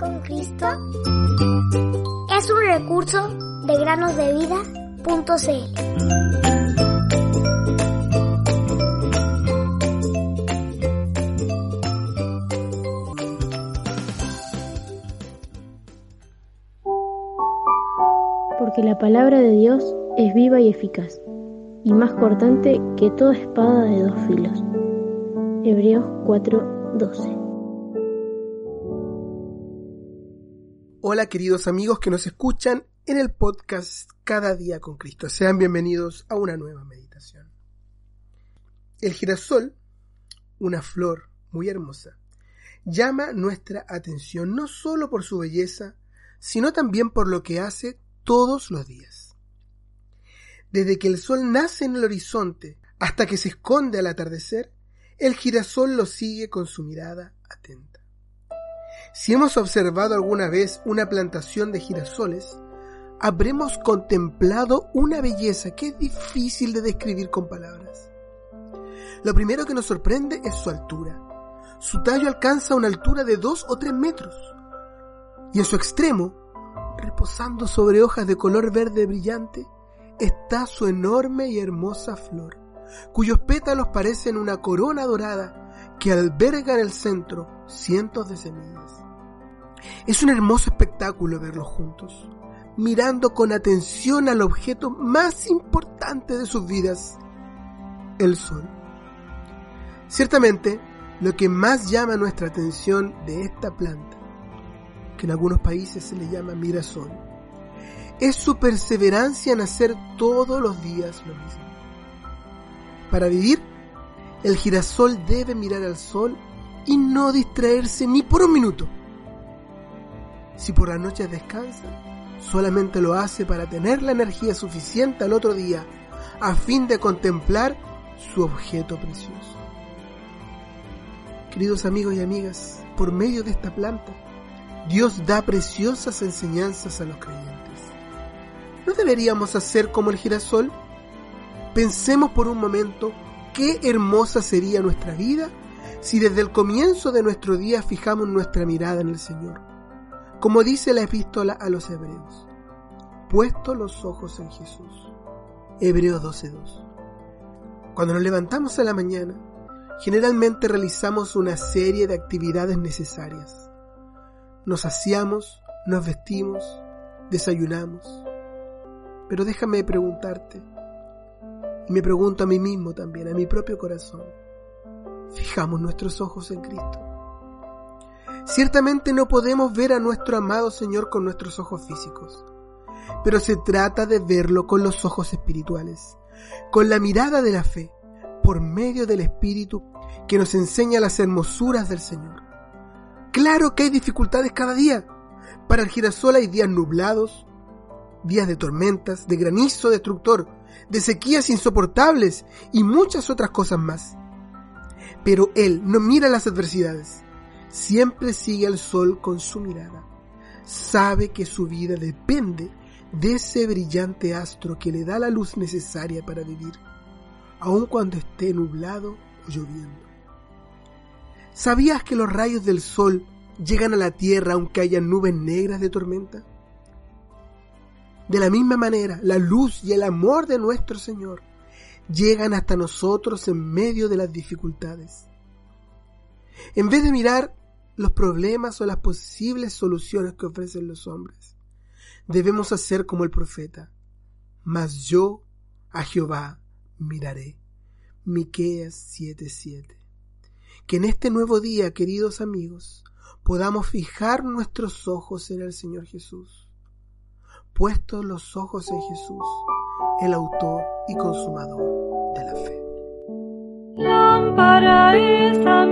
con Cristo es un recurso de granosdevida.cl. Porque la palabra de Dios es viva y eficaz, y más cortante que toda espada de dos filos. Hebreos 4:12 Hola queridos amigos que nos escuchan en el podcast Cada día con Cristo. Sean bienvenidos a una nueva meditación. El girasol, una flor muy hermosa, llama nuestra atención no solo por su belleza, sino también por lo que hace todos los días. Desde que el sol nace en el horizonte hasta que se esconde al atardecer, el girasol lo sigue con su mirada atenta. Si hemos observado alguna vez una plantación de girasoles, habremos contemplado una belleza que es difícil de describir con palabras. Lo primero que nos sorprende es su altura. Su tallo alcanza una altura de dos o tres metros. Y en su extremo, reposando sobre hojas de color verde brillante, está su enorme y hermosa flor, cuyos pétalos parecen una corona dorada que alberga en el centro cientos de semillas. Es un hermoso espectáculo verlos juntos, mirando con atención al objeto más importante de sus vidas, el sol. Ciertamente, lo que más llama nuestra atención de esta planta, que en algunos países se le llama mirasol, es su perseverancia en hacer todos los días lo mismo. Para vivir, el girasol debe mirar al sol y no distraerse ni por un minuto. Si por la noche descansa, solamente lo hace para tener la energía suficiente al otro día a fin de contemplar su objeto precioso. Queridos amigos y amigas, por medio de esta planta, Dios da preciosas enseñanzas a los creyentes. ¿No deberíamos hacer como el girasol? Pensemos por un momento qué hermosa sería nuestra vida si desde el comienzo de nuestro día fijamos nuestra mirada en el Señor. Como dice la epístola a los hebreos, puesto los ojos en Jesús. Hebreos 12.2. Cuando nos levantamos a la mañana, generalmente realizamos una serie de actividades necesarias. Nos saciamos, nos vestimos, desayunamos. Pero déjame preguntarte, y me pregunto a mí mismo también, a mi propio corazón, ¿fijamos nuestros ojos en Cristo? Ciertamente no podemos ver a nuestro amado Señor con nuestros ojos físicos, pero se trata de verlo con los ojos espirituales, con la mirada de la fe, por medio del Espíritu que nos enseña las hermosuras del Señor. Claro que hay dificultades cada día. Para el girasol hay días nublados, días de tormentas, de granizo destructor, de sequías insoportables y muchas otras cosas más. Pero Él no mira las adversidades, siempre sigue al sol con su mirada. Sabe que su vida depende de ese brillante astro que le da la luz necesaria para vivir, aun cuando esté nublado o lloviendo. ¿Sabías que los rayos del sol llegan a la tierra aunque haya nubes negras de tormenta? De la misma manera, la luz y el amor de nuestro Señor llegan hasta nosotros en medio de las dificultades. En vez de mirar los problemas o las posibles soluciones que ofrecen los hombres, debemos hacer como el profeta. Mas yo a Jehová miraré. Miqueas 7:7. Que en este nuevo día, queridos amigos, podamos fijar nuestros ojos en el Señor Jesús puestos los ojos en Jesús, el autor y consumador de la fe. Lámpara es a